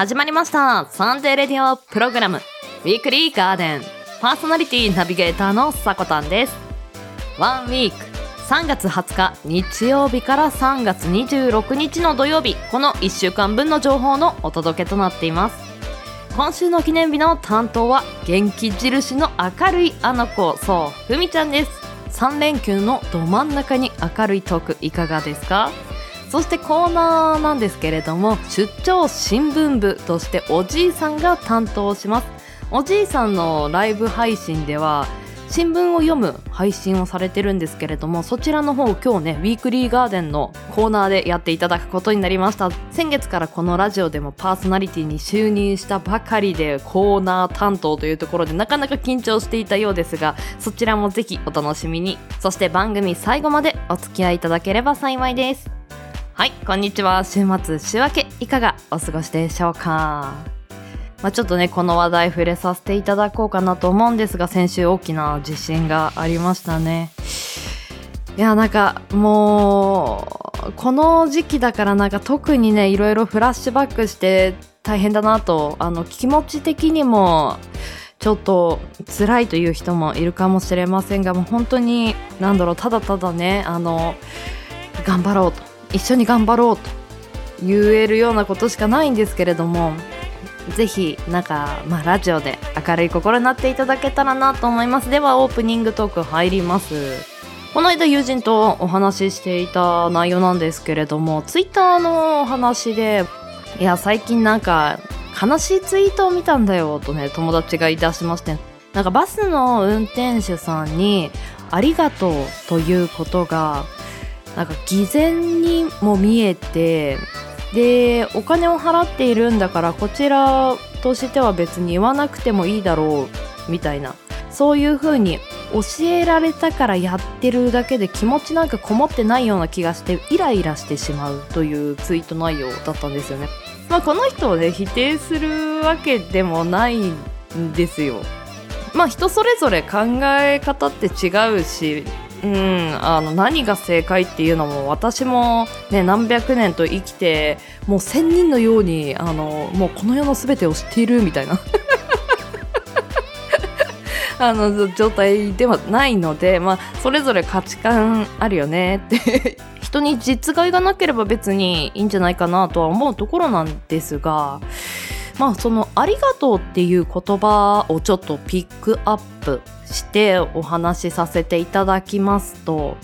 始まりました。サンデーレディオプログラム。ウィークリーガーデン。パーソナリティナビゲーターのさこたんです。ワンウィーク。3月20日。日曜日から3月26日の土曜日。この1週間分の情報のお届けとなっています。今週の記念日の担当は元気印の明るいあの子そうふみちゃんです。3連休のど真ん中に明るいトークいかがですか？そしてコーナーなんですけれども出張新聞部としておじいさんが担当します。おじいさんのライブ配信では新聞を読む配信をされてるんですけれどもそちらの方今日ねウィークリーガーデンのコーナーでやっていただくことになりました。先月からこのラジオでもパーソナリティに就任したばかりでコーナー担当というところでなかなか緊張していたようですがそちらもぜひお楽しみに。そして番組最後までお付き合いいただければ幸いです。はいこんにちは。週末週明けいかがお過ごしでしょうか？まあ、ちょっとねこの話題触れさせていただこうかなと思うんですが先週大きな地震がありましたね。いやなんかもうこの時期だからなんか特にねいろいろフラッシュバックして大変だなとあの気持ち的にもちょっと辛いという人もいるかもしれませんがもう本当に何だろうただただねあの頑張ろうと。一緒に頑張ろうと言えるようなことしかないんですけれどもぜひなんか、まあ、ラジオで明るい心になっていただけたらなと思います。ではオープニングトーク入ります。この間友人とお話ししていた内容なんですけれどもツイッターのお話でいや最近なんか悲しいツイートを見たんだよとね友達が言い出しましてなんかバスの運転手さんにありがとうということがなんか偽善にも見えてでお金を払っているんだからこちらとしては別に言わなくてもいいだろうみたいなそういう風に教えられたからやってるだけで気持ちなんかこもってないような気がしてイライラしてしまうというツイート内容だったんですよね。まあ、この人をね否定するわけでもないんですよ。まあ人それぞれ考え方って違うしうん、あの何が正解っていうのも私も、ね、何百年と生きてもう千人のようにあのもうこの世の全てを知っているみたいな あの状態ではないので、まあ、それぞれ価値観あるよねって 人に実害がなければ別にいいんじゃないかなとは思うところなんですが。まあその「ありがとう」っていう言葉をちょっとピックアップしてお話しさせていただきますと、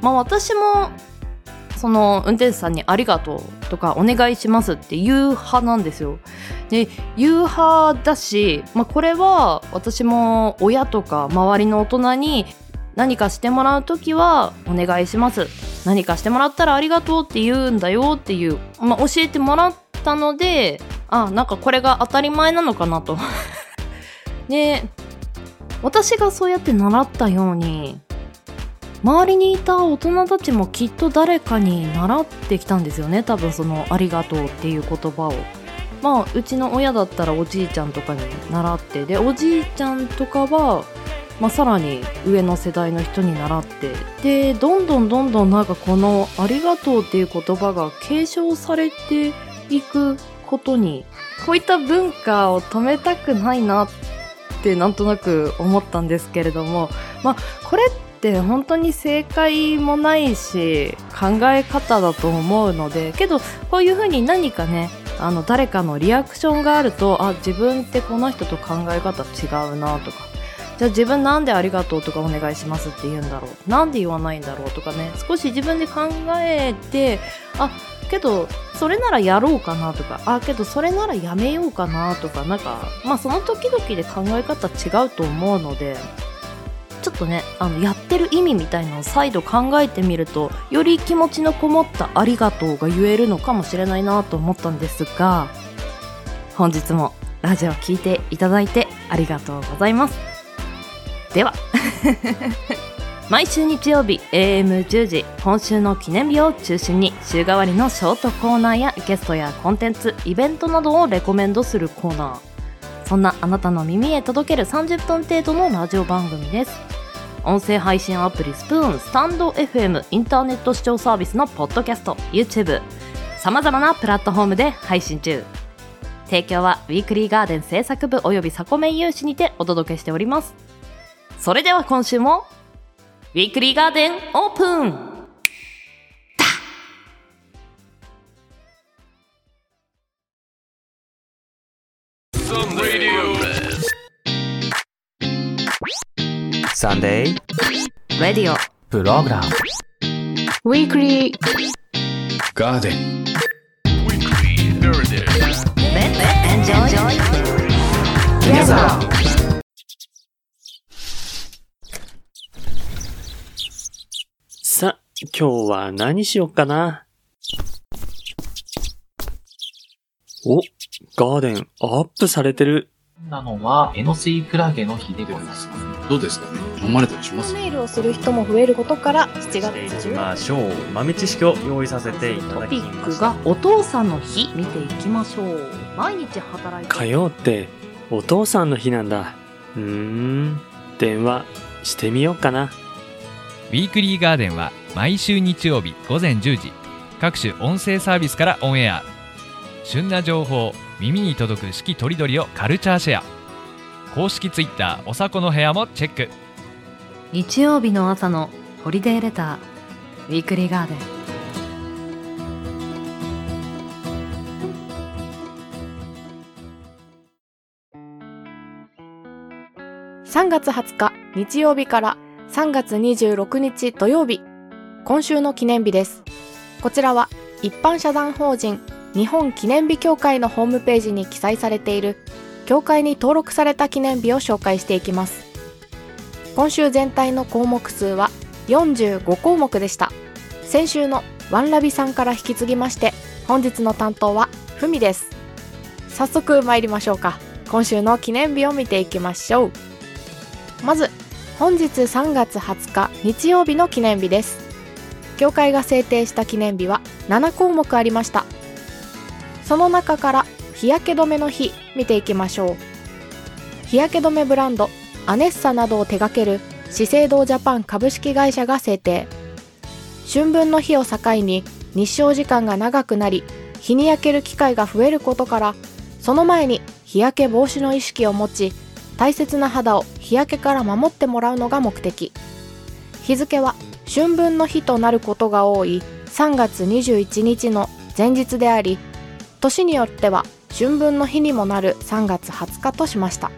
まあ、私もその運転手さんに「ありがとう」とか「お願いします」って言う派なんですよ。で言う派だし、まあ、これは私も親とか周りの大人に何かしてもらう時は「お願いします」何かしてもらったら「ありがとう」って言うんだよっていう、まあ、教えてもらったのであなんかこれが当たり前なのかなと。で私がそうやって習ったように周りにいた大人たちもきっと誰かに習ってきたんですよね多分その「ありがとう」っていう言葉を。まあうちの親だったらおじいちゃんとかに習ってでおじいちゃんとかは、まあ、さらに上の世代の人に習ってでどんどんどんどんなんかこの「ありがとう」っていう言葉が継承されていくことにこういった文化を止めたくないなってなんとなく思ったんですけれども、まあ、これって本当に正解もないし考え方だと思うのでけどこういうふうに何かねあの誰かのリアクションがあるとあ自分ってこの人と考え方違うなとかじゃあ自分なんでありがとうとかお願いしますって言うんだろうなんで言わないんだろうとかね少し自分で考えてあけどそれならやろうかなとかあけどそれならやめようかなとかなんかまあその時々で考え方違うと思うのでちょっとねあのやってる意味みたいなのを再度考えてみるとより気持ちのこもった「ありがとう」が言えるのかもしれないなと思ったんですが本日もラジオを聴いていただいてありがとうございます。では。毎週日曜日 AM10 時今週の記念日を中心に週替わりのショートコーナーやゲストやコンテンツイベントなどをレコメンドするコーナー。そんなあなたの耳へ届ける30分程度のラジオ番組です。音声配信アプリスプーンスタンド FM インターネット視聴サービスのポッドキャスト YouTube さまざまなプラットフォームで配信中。提供はウィークリーガーデン制作部およびサコメン有志にてお届けしております。それでは今週も Weekly Garden open Sunday radio program Weekly Garden let'sエンジョイゲザーさ、今日は何しよっかな？お、ガーデンアップされてる。なのは、エノスイクラゲの日でございます。どうですかね？飲まれたりします？メールをする人も増えることから7月いき中ましょう。豆知識を用意させていたトだきピック。がお父さんの日見ていきましょう毎日働いて火曜ってお父さんの日なんだ。うーん、電話してみようかな。ウィークリーガーデンは毎週日曜日午前10時各種音声サービスからオンエア。旬な情報耳に届く四季とりどりをカルチャーシェア。公式ツイッターおさこの部屋もチェック。日曜日の朝のホリデーレターウィークリーガーデン。3月20日日曜日から3月26日土曜日今週の記念日です。こちらは一般社団法人日本記念日協会のホームページに記載されている協会に登録された記念日を紹介していきます。今週全体の項目数は45項目でした。先週のワンラビさんから引き継ぎまして本日の担当はふみです。早速参りましょうか。今週の記念日を見ていきましょう。まず本日3月20日日曜日の記念日です。協会が制定した記念日は7項目ありました。その中から日焼け止めの日見ていきましょう。日焼け止めブランドアネッサなどを手掛ける資生堂ジャパン株式会社が制定。春分の日を境に日照時間が長くなり日に焼ける機会が増えることからその前に日焼け防止の意識を持ち大切な肌を日焼けから守ってもらうのが目的。日付は春分の日となることが多い3月21日の前日であり年によっては春分の日にもなる3月20日としました。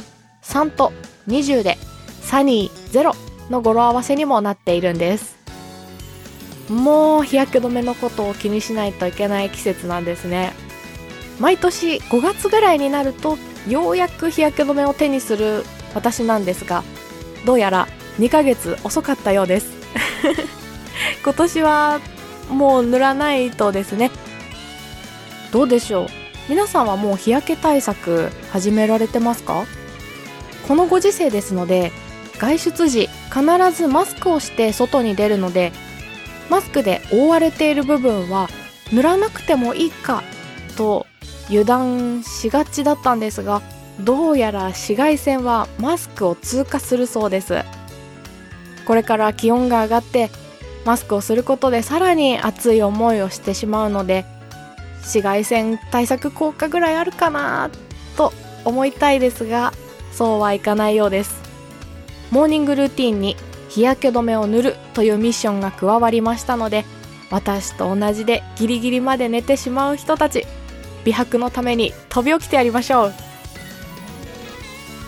3と20でサニーゼロの語呂合わせにもなっているんです。もう日焼け止めのことを気にしないといけない季節なんですね。毎年5月ぐらいになるとようやく日焼け止めを手にする私なんですがどうやら2ヶ月遅かったようです。今年はもう塗らないとですね。どうでしょう。皆さんはもう日焼け対策始められてますか？このご時世ですので外出時必ずマスクをして外に出るのでマスクで覆われている部分は塗らなくてもいいかと油断しがちだったんですがどうやら紫外線はマスクを通過するそうです。これから気温が上がってマスクをすることでさらに熱い思いをしてしまうので紫外線対策効果ぐらいあるかなと思いたいですがそうはいかないようです。モーニングルーティンに日焼け止めを塗るというミッションが加わりましたので私と同じでギリギリまで寝てしまう人たち美白のために飛び起きてやりましょう。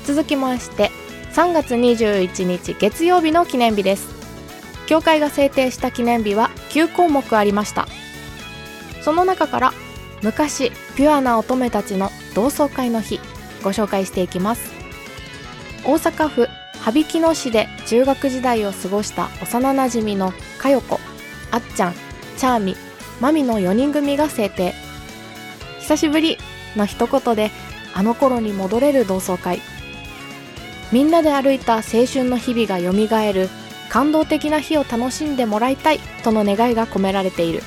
続きまして3月21日月曜日の記念日です。協会が制定した記念日は9項目ありました。その中から昔ピュアな乙女たちの同窓会の日ご紹介していきます。大阪府羽曳野市で中学時代を過ごした幼なじみのかよこあっちゃんチャーミマミの4人組が制定。久しぶりの一言であの頃に戻れる同窓会。みんなで歩いた青春の日々がよみがえる感動的な日を楽しんでもらいたいとの願いが込められている。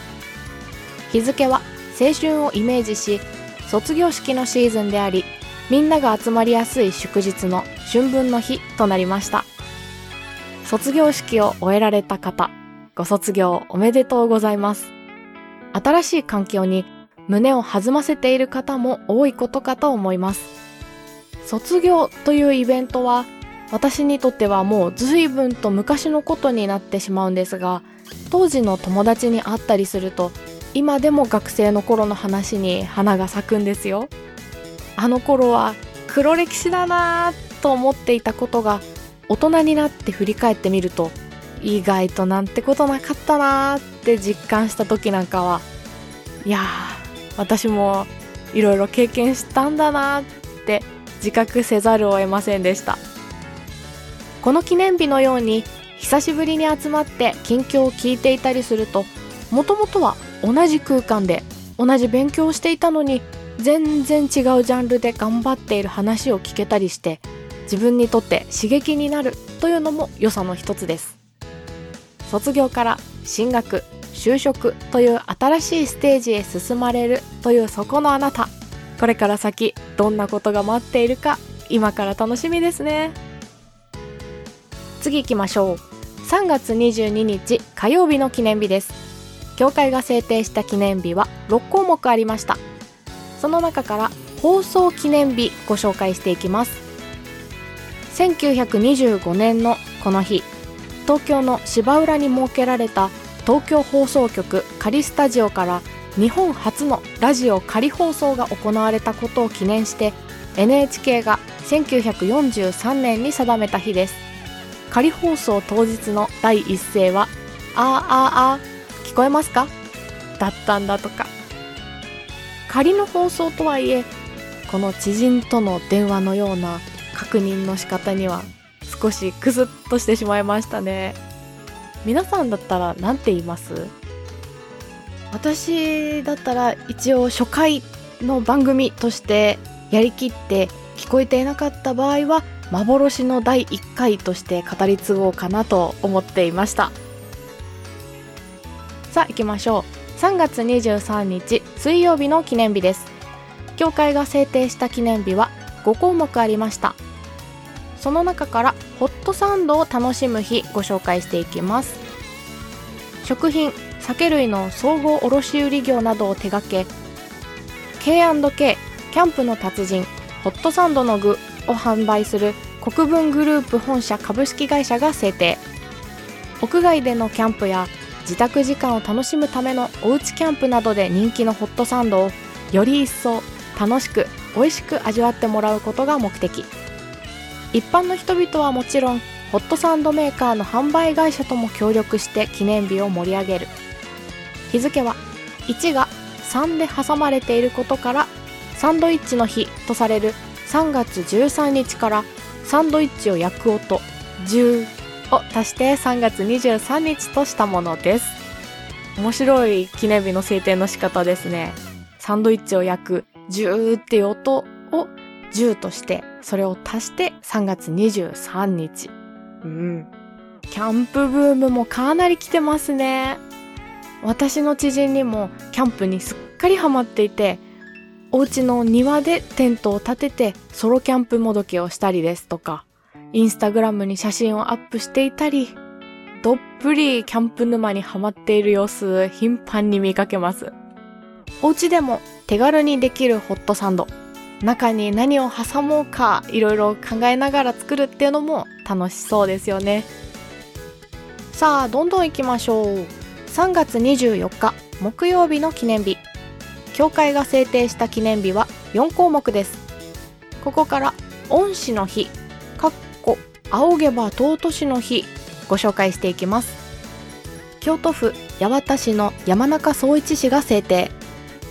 日付は青春をイメージし卒業式のシーズンでありみんなが集まりやすい祝日の春分の日となりました。卒業式を終えられた方ご卒業おめでとうございます。新しい環境に胸を弾ませている方も多いことかと思います。卒業というイベントは私にとってはもう随分と昔のことになってしまうんですが当時の友達に会ったりすると今でも学生の頃の話に花が咲くんですよ。あの頃は黒歴史だなぁと思っていたことが大人になって振り返ってみると意外となんてことなかったなーって実感した時なんかはいやー私もいろいろ経験したんだなーって自覚せざるを得ませんでした。この記念日のように久しぶりに集まって近況を聞いていたりするともともとは同じ空間で同じ勉強をしていたのに全然違うジャンルで頑張っている話を聞けたりして自分にとって刺激になるというのも良さの一つです。卒業から進学就職という新しいステージへ進まれるというそこのあなた。これから先どんなことが待っているか今から楽しみですね。次行きましょう。3月22日火曜日の記念日です。教会が制定した記念日は6項目ありました。その中から放送記念日ご紹介していきます。1925年のこの日東京の芝浦に設けられた東京放送局仮スタジオから日本初のラジオ仮放送が行われたことを記念して NHK が1943年に定めた日です。仮放送当日の第一声は「あーあーあー聞こえますか?」だったんだとか。仮の放送とはいえこの知人との電話のような確認の仕方には少しクスッとしてしまいましたね。皆さんだったら何て言います？私だったら一応初回の番組としてやりきって聞こえていなかった場合は幻の第1回として語り継ごうかなと思っていました。さあ行きましょう。3月23日水曜日の記念日です。教会が制定した記念日は5項目ありました。その中からホットサンドを楽しむ日ご紹介していきます。食品酒類の総合卸売業などを手掛け K&K キャンプの達人ホットサンドの具を販売する国分グループ本社株式会社が制定。屋外でのキャンプや自宅時間を楽しむためのおうちキャンプなどで人気のホットサンドをより一層楽しく美味しく味わってもらうことが目的。一般の人々はもちろんホットサンドメーカーの販売会社とも協力して記念日を盛り上げる。日付は1が3で挟まれていることからサンドイッチの日とされる3月13日からサンドイッチを焼く音10を足して3月23日としたものです。面白い記念日の制定の仕方ですね。サンドイッチを焼く10っていう音を10としてそれを足して3月23日。うん。キャンプブームもかなり来てますね私の知人にもキャンプにすっかりハマっていてお家の庭でテントを立ててソロキャンプもどきをしたりですとかインスタグラムに写真をアップしていたりどっぷりキャンプ沼にはまっている様子頻繁に見かけます。お家でも手軽にできるホットサンド中に何を挟もうかいろいろ考えながら作るっていうのも楽しそうですよね。さあどんどん行きましょう。3月24日木曜日の記念日。教会が制定した記念日は4項目です。ここから恩師の日かっこ仰げば尊しの日ご紹介していきます。京都府八幡市の山中総一氏が制定。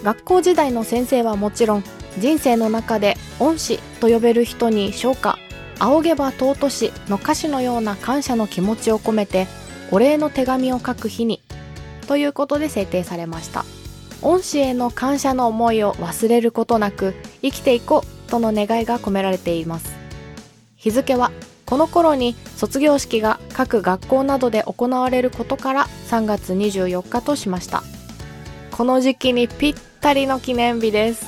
学校時代の先生はもちろん人生の中で恩師と呼べる人に昇華仰げば尊しの歌詞のような感謝の気持ちを込めてお礼の手紙を書く日にということで制定されました。恩師への感謝の思いを忘れることなく生きていこうとの願いが込められています。日付はこの頃に卒業式が各学校などで行われることから3月24日としました。この時期にぴったりの記念日です。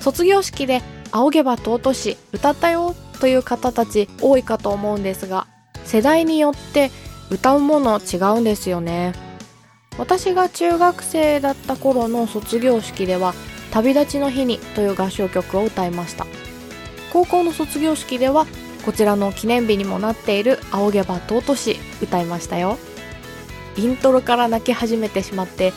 卒業式で仰げば尊し歌ったよという方たち多いかと思うんですが世代によって歌うもの違うんですよね。私が中学生だった頃の卒業式では旅立ちの日にという合唱曲を歌いました。高校の卒業式ではこちらの記念日にもなっている「仰げば尊し」歌いましたよ。イントロから泣き始めてしまって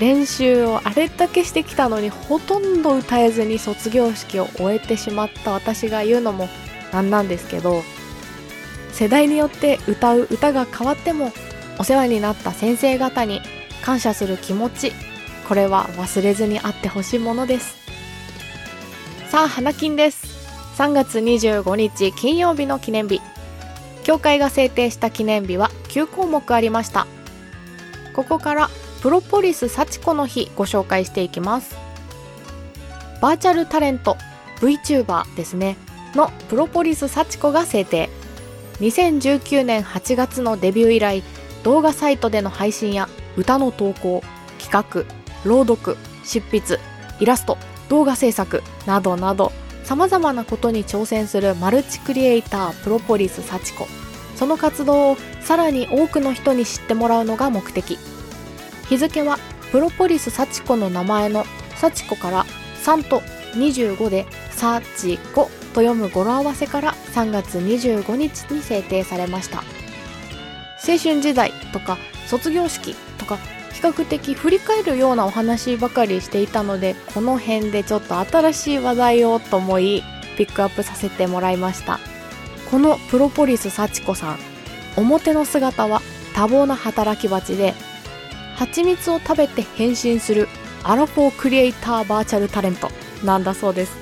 練習をあれだけしてきたのにほとんど歌えずに卒業式を終えてしまった私が言うのもなんなんですけど世代によって歌う歌が変わってもお世話になった先生方に感謝する気持ちこれは忘れずにあってほしいものです。さあ花金です。3月25日金曜日の記念日教会が制定した記念日は9項目ありました。ここからプロポリス幸子の日ご紹介していきます。バーチャルタレント VTuber ですね。のプロポリス幸子が制定。2019年8月のデビュー以来動画サイトでの配信や歌の投稿企画朗読執筆イラスト動画制作などなどさまざまなことに挑戦するマルチクリエイタープロポリス幸子。その活動をさらに多くの人に知ってもらうのが目的。日付はプロポリス幸子の名前の幸子から3と25でサチコと読む語呂合わせから3月25日に制定されました。青春時代とか卒業式か比較的振り返るようなお話ばかりしていたのでこの辺でちょっと新しい話題をと思いピックアップさせてもらいました。このプロポリス幸子さん表の姿は多忙な働き蜂で蜂蜜を食べて変身するアラフォークリエイターバーチャルタレントなんだそうです。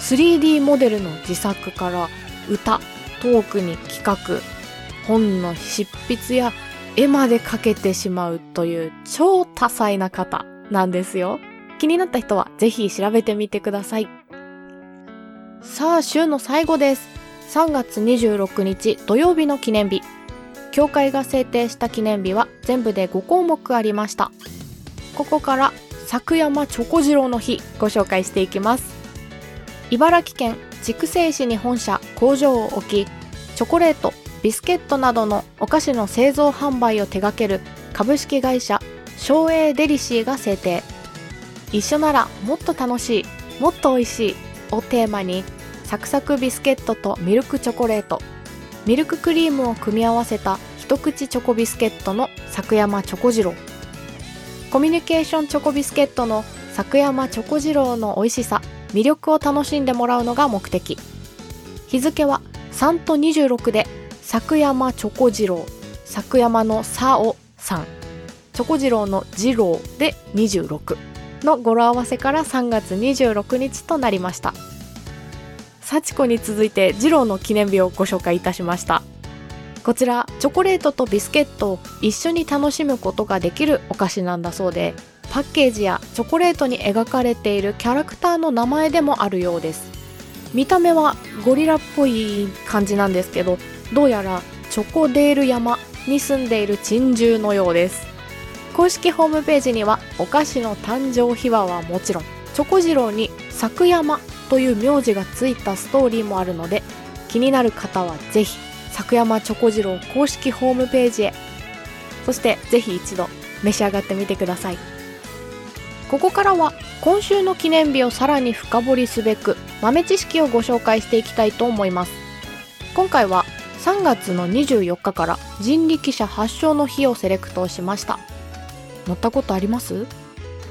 3D モデルの自作から歌トークに企画本の執筆や絵まで描けてしまうという超多彩な方なんですよ。気になった人はぜひ調べてみてください。さあ週の最後です。3月26日土曜日の記念日教会が制定した記念日は全部で5項目ありました。ここから作山チョコ次郎の日ご紹介していきます。茨城県筑西市に本社工場を置きチョコレートビスケットなどのお菓子の製造販売を手掛ける株式会社松栄デリシーが制定。一緒ならもっと楽しいもっと美味しいをテーマにサクサクビスケットとミルクチョコレート。ミルククリームを組み合わせた一口チョコビスケットの作山チョコ次郎コミュニケーションチョコビスケットの作山チョコ次郎の美味しさ魅力を楽しんでもらうのが目的。日付は3と26で作山チョコ次郎作山のさおさんチョコ次郎の次郎で26の語呂合わせから3月26日となりました。幸子に続いて次郎の記念日をご紹介いたしました。こちらチョコレートとビスケットを一緒に楽しむことができるお菓子なんだそうでパッケージやチョコレートに描かれているキャラクターの名前でもあるようです。見た目はゴリラっぽい感じなんですけどどうやらチョコデール山に住んでいる珍獣のようです。公式ホームページにはお菓子の誕生秘話はもちろんチョコ次郎に作山という名字がついたストーリーもあるので気になる方はぜひ作山チョコ次郎公式ホームページへ。そしてぜひ一度召し上がってみてください。ここからは今週の記念日をさらに深掘りすべく豆知識をご紹介していきたいと思います。今回は3月の24日から人力車発祥の日をセレクトしました。乗ったことあります？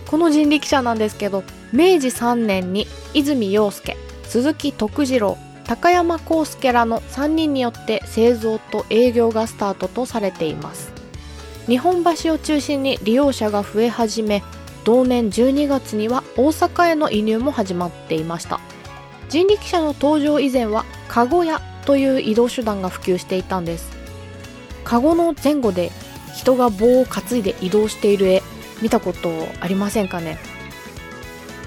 この人力車なんですけど明治3年に泉洋介鈴木徳次郎高山康介らの3人によって製造と営業がスタートとされています。日本橋を中心に利用者が増え始め同年12月には大阪への移入も始まっていました。人力車の登場以前はカゴ屋という移動手段が普及していたんです。カゴの前後で人が棒を担いで移動している絵見たことありませんかね？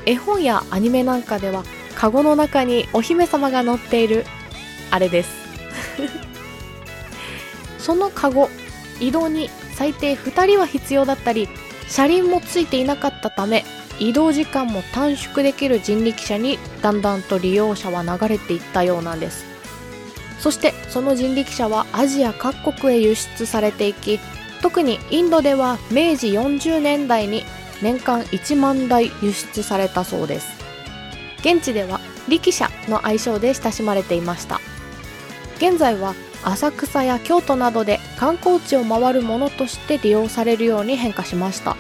絵本やアニメなんかではカゴの中にお姫様が乗っているあれです。そのカゴ移動に最低2人は必要だったり車輪もついていなかったため移動時間も短縮できる人力車にだんだんと利用者は流れていったようなんです。そしてその人力車はアジア各国へ輸出されていき特にインドでは明治40年代に年間1万台輸出されたそうです。現地では力車の愛称で親しまれていました。現在は浅草や京都などで観光地を回るものとして利用されるように変化しました。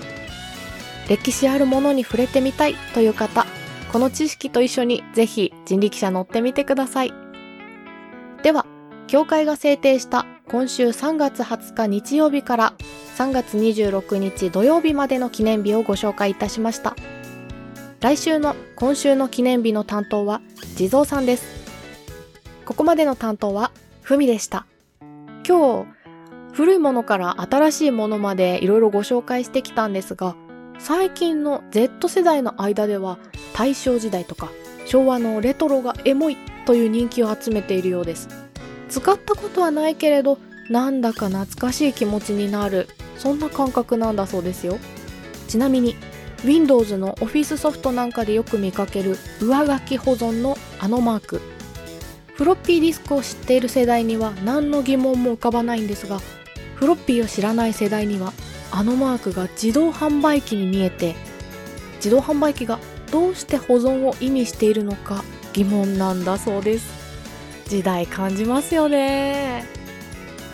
歴史あるものに触れてみたいという方この知識と一緒にぜひ人力車乗ってみてください。では協会が制定した今週3月20日日曜日から3月26日土曜日までの記念日をご紹介いたしました。来週の今週の記念日の担当は地蔵さんです。ここまでの担当はふみでした。今日古いものから新しいものまでいろいろご紹介してきたんですが最近の Z 世代の間では大正時代とか昭和のレトロがエモいという人気を集めているようです。使ったことはないけれどなんだか懐かしい気持ちになるそんな感覚なんだそうですよ。ちなみに Windows の Office ソフトなんかでよく見かける上書き保存のあのマーク。フロッピーディスクを知っている世代には何の疑問も浮かばないんですがフロッピーを知らない世代にはあのマークが自動販売機に見えて自動販売機がどうして保存を意味しているのか疑問なんだそうです時代感じますよね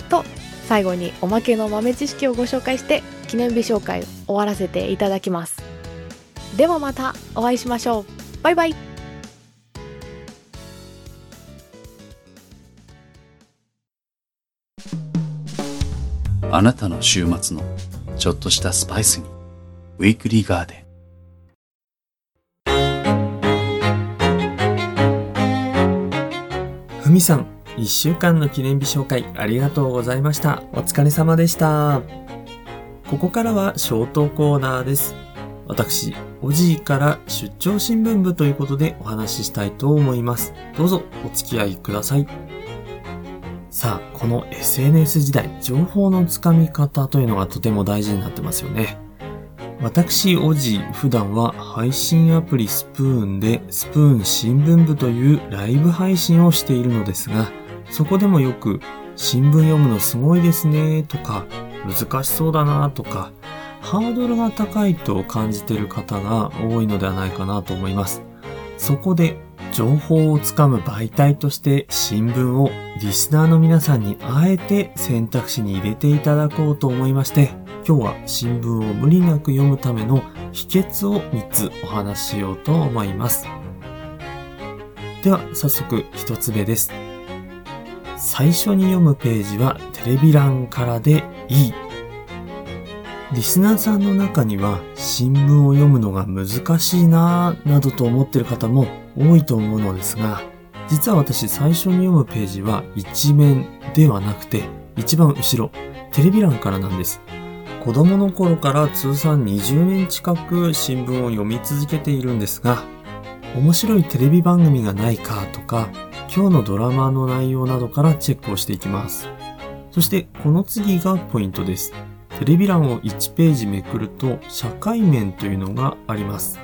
と最後におまけの豆知識をご紹介して記念日紹介を終わらせていただきますではまたお会いしましょうバイバイあなたの週末のちょっとしたスパイスに。ウィークリーガーデン。ふみさん、一週間の記念日紹介ありがとうございました。お疲れ様でした。ここからはショートコーナーです。私、おじいから出張新聞部ということでお話ししたいと思います。どうぞお付き合いください。さあ、この SNS 時代、情報のつかみ方というのがとても大事になってますよね。私、おじ、普段は配信アプリスプーンでスプーン新聞部というライブ配信をしているのですが、そこでもよく新聞読むのすごいですねとか、難しそうだなとか、ハードルが高いと感じている方が多いのではないかなと思います。そこで情報をつかむ媒体として新聞をリスナーの皆さんにあえて選択肢に入れていただこうと思いまして、今日は新聞を無理なく読むための秘訣を3つお話ししようと思います。では早速1つ目です。最初に読むページはテレビ欄からでいい。リスナーさんの中には新聞を読むのが難しいなぁなどと思っている方も多いと思うのですが、実は私最初に読むページは一面ではなくて一番後ろ、テレビ欄からなんです。子供の頃から通算20年近く新聞を読み続けているんですが、面白いテレビ番組がないかとか、今日のドラマの内容などからチェックをしていきます。そしてこの次がポイントです。テレビ欄を1ページめくると社会面というのがあります。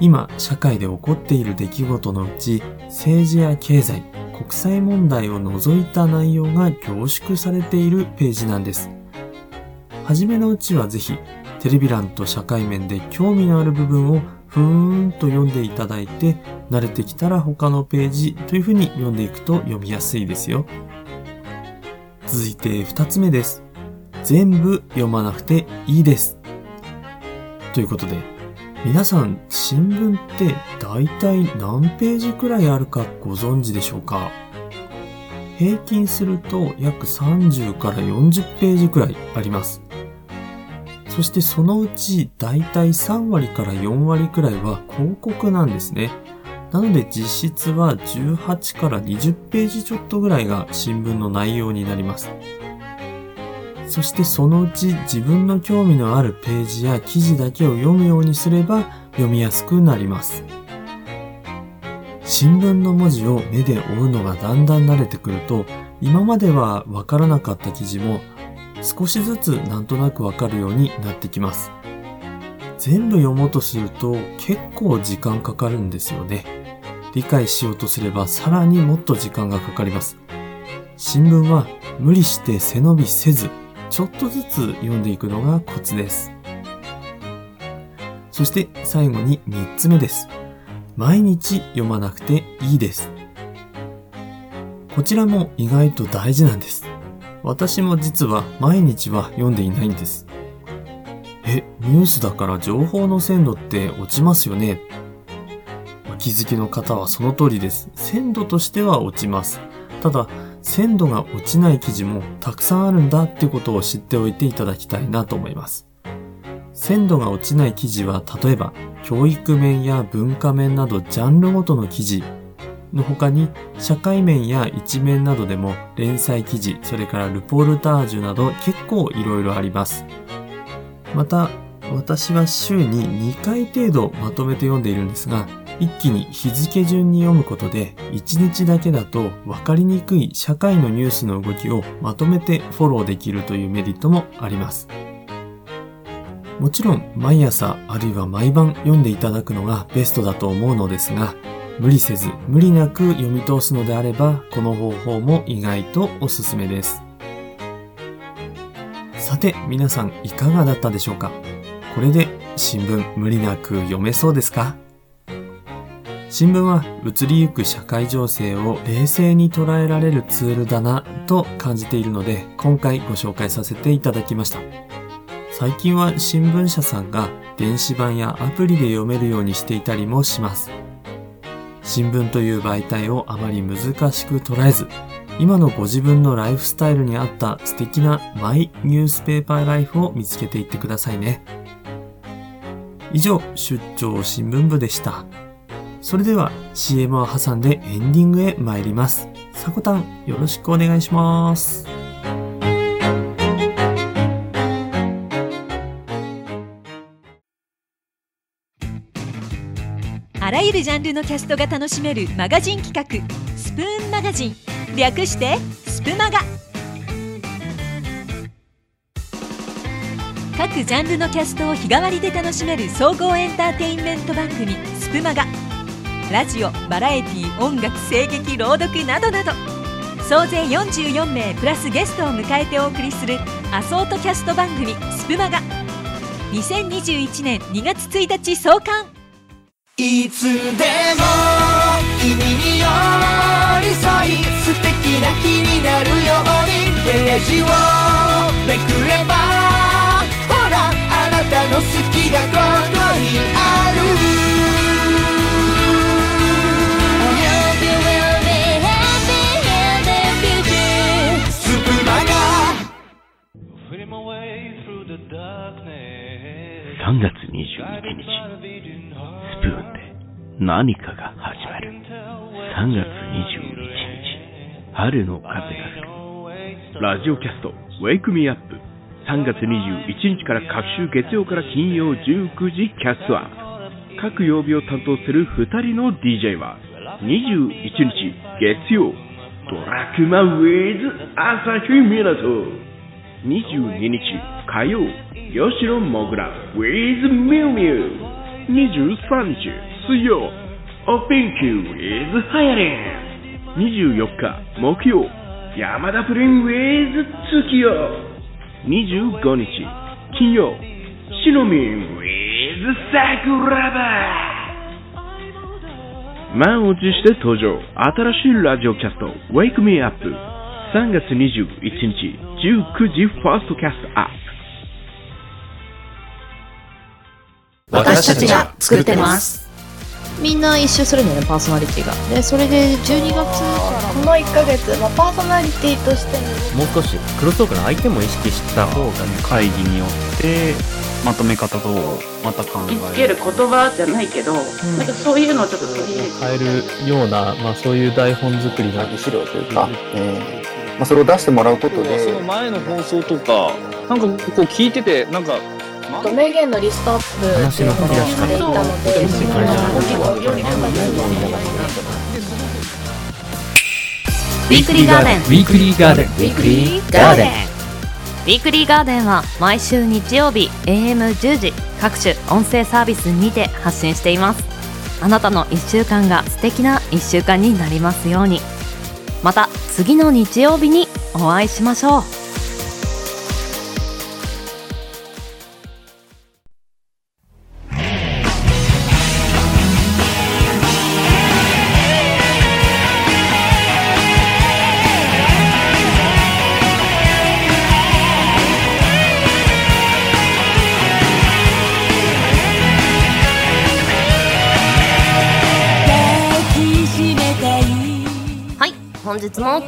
今、社会で起こっている出来事のうち、政治や経済、国際問題を除いた内容が凝縮されているページなんです。はじめのうちはぜひ、テレビ欄と社会面で興味のある部分をふーんと読んでいただいて、慣れてきたら他のページというふうに読んでいくと読みやすいですよ。続いて二つ目です。全部読まなくていいです。ということで、皆さん新聞って大体何ページくらいあるかご存知でしょうか？平均すると約30から40ページくらいあります。そしてそのうち大体3割から4割くらいは広告なんですね。なので実質は18から20ページちょっとぐらいが新聞の内容になります。そしてそのうち自分の興味のあるページや記事だけを読むようにすれば読みやすくなります。新聞の文字を目で追うのがだんだん慣れてくると、今まではわからなかった記事も少しずつなんとなくわかるようになってきます。全部読もうとすると結構時間かかるんですよね。理解しようとすればさらにもっと時間がかかります。新聞は無理して背伸びせず、ちょっとずつ読んでいくのがコツです。そして最後に3つ目です。毎日読まなくていいです。こちらも意外と大事なんです。私も実は毎日は読んでいないんです。え、ニュースだから情報の鮮度って落ちますよねお気づきの方はその通りです。鮮度としては落ちます。ただ、鮮度が落ちない記事もたくさんあるんだってことを知っておいていただきたいなと思います。鮮度が落ちない記事は例えば教育面や文化面などジャンルごとの記事の他に社会面や一面などでも連載記事、それからルポルタージュなど結構いろいろあります。また、私は週に2回程度まとめて読んでいるんですが、一気に日付順に読むことで1日だけだと分かりにくい社会のニュースの動きをまとめてフォローできるというメリットもあります。もちろん毎朝あるいは毎晩読んでいただくのがベストだと思うのですが、無理せず無理なく読み通すのであれば、この方法も意外とおすすめです。さて、皆さんいかがだったでしょうか？これで新聞無理なく読めそうですか？新聞は移りゆく社会情勢を冷静に捉えられるツールだなと感じているので、今回ご紹介させていただきました。最近は新聞社さんが電子版やアプリで読めるようにしていたりもします。新聞という媒体をあまり難しく捉えず、今のご自分のライフスタイルに合った素敵なマイニュースペーパーライフを見つけていってくださいね。以上、出張新聞部でした。それでは CM を挟んでエンディングへ参ります。さこたん、よろしくお願いします。あらゆるジャンルのキャストが楽しめるマガジン企画スプーンマガジン。略してスプマガ。各ジャンルのキャストを日替わりで楽しめる総合エンターテインメント番組スプマガ。ラジオバラエティ音楽声劇朗読などなど。総勢44名プラスゲストを迎えてお送りするアソートキャスト番組スプマガ。2021年2月1日創刊。いつでも君に寄り添い素敵な日になるようにページをめくればほらあなたの好きがここにあるスプマガ3月21日、スプーンで何かが始まる。3月21日、春の風が吹く。ラジオキャスト、Wake Me Up。3月21日から各週月曜から金曜19時キャストアップ。各曜日を担当する2人の DJ は、21日月曜、ドラクマウェイズ朝日港。22日火曜、吉野もぐら with ミュウミュウ。23日水曜、おピンキュ with はやりん。24日木曜、山田プリン with 月夜。25日金曜、しのみん with 桜庭。満を持して登場。新しいラジオキャスト、Wake Me Up。3月21日、19時ファーストキャストアップ。私たちが作ってます。みんな一周するんだよね、パーソナリティが。で、それで12月からこの1ヶ月はパーソナリティとしての。もう少しクロストークの相手も意識した方がね。会議によってまとめ方とまた考え。つける言葉じゃないけど、なんかそういうのをちょっと取り入れて。変えるような、まあ、そういう台本作りの資料というか、えーまあ、それを出してもらうことで。その前の放送とかなんかこう聞いててなんか名言のリストアップ話の振り出しされていたので、その動きをウィークリーガーデン。ウィークリーガーデン。ウィークリーガーデン。ウィークリーガーデンは毎週日曜日 AM10 時各種音声サービスにて発信しています。あなたの1週間が素敵な1週間になりますようにまた次の日曜日にお会いしましょう。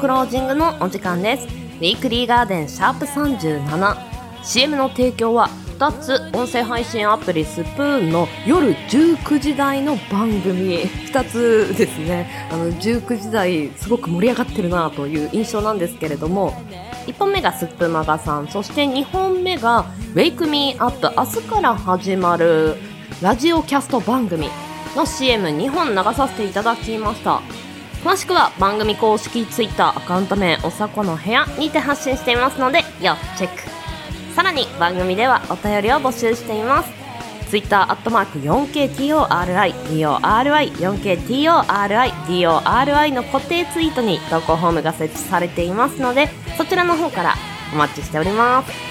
クロージングのお時間です。ウィークリーガーデンシャープ 37CM の提供は2つ音声配信アプリスプーンの夜19時台の番組。2つですね。あの19時台すごく盛り上がってるなという印象なんですけれども。1本目がスップマガさん。そして2本目が「Wake Me Up」明日から始まるラジオキャスト番組の CM2 本流させていただきました。詳しくは番組公式 Twitter アカウント名おさこの部屋にて発信していますので要チェック。さらに番組ではお便りを募集しています。Twitter アットマーク 4KTORI DORI 4KTORI DORI の固定ツイートに投稿フォームが設置されていますのでそちらの方からお待ちしております。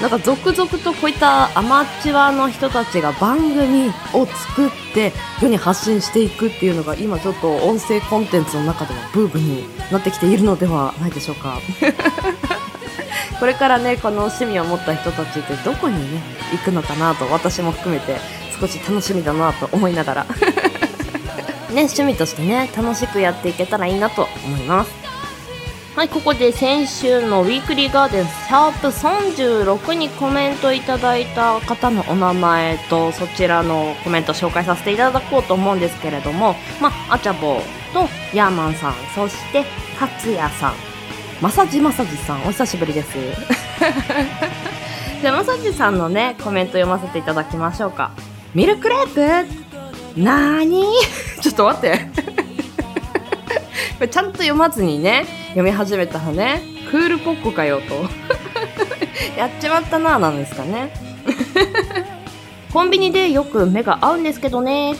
なんか続々とこういったアマチュアの人たちが番組を作って世に発信していくっていうのが今ちょっと音声コンテンツの中ではブームになってきているのではないでしょうか。これからねこの趣味を持った人たちってどこにね行くのかなと私も含めて少し楽しみだなと思いながら。ね趣味としてね楽しくやっていけたらいいなと思いますはい、ここで先週のウィークリーガーデンシャープ36にコメントいただいた方のお名前とそちらのコメント紹介させていただこうと思うんですけれども、まあ、アチャボとヤーマンさん、そして勝也さん、まさじまさじさん、お久しぶりです。じゃ、まさじさんのね、コメント読ませていただきましょうか。ミルクレープ？なーに？ちょっと待って。ちゃんと読まずにね、読み始めたらね、クールポッコかよと。やっちまったなぁなんですかね。コンビニでよく目が合うんですけどね。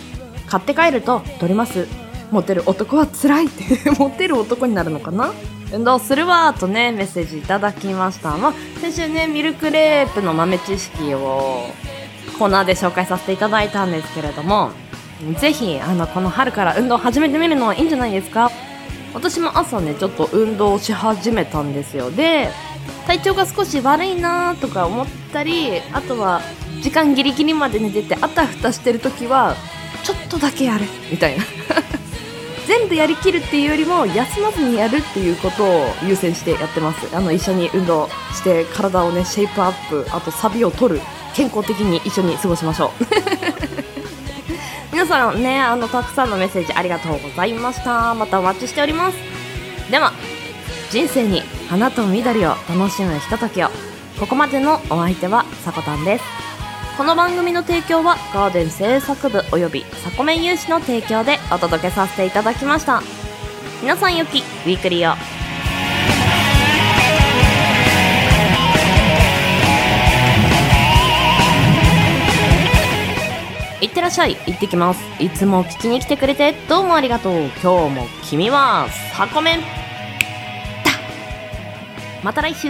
買って帰ると取ります。モテる男は辛いって、モテる男になるのかな運動するわとね、メッセージいただきました。まあ、先週ね、ミルクレープの豆知識をコーナーで紹介させていただいたんですけれども、ぜひ、あの、この春から運動始めてみるのはいいんじゃないですか私も朝ねちょっと運動し始めたんですよ。で体調が少し悪いなとか思ったりあとは時間ギリギリまで寝ててあたふたしてる時はちょっとだけやるみたいな。全部やりきるっていうよりも休まずにやるっていうことを優先してやってます。あの一緒に運動して体をねシェイプアップあとサビを取る健康的に一緒に過ごしましょう。皆さんねあのたくさんのメッセージありがとうございました。またお待ちしております。では人生に花と緑を楽しむひとときを。ここまでのお相手はさこたんです。この番組の提供はガーデン製作部およびサコメン有志の提供でお届けさせていただきました。皆さんよきウィークリーを。いってらっしゃい。行ってきます。いつも聞きに来てくれてどうもありがとう。今日も君はサコメン。だまた来週。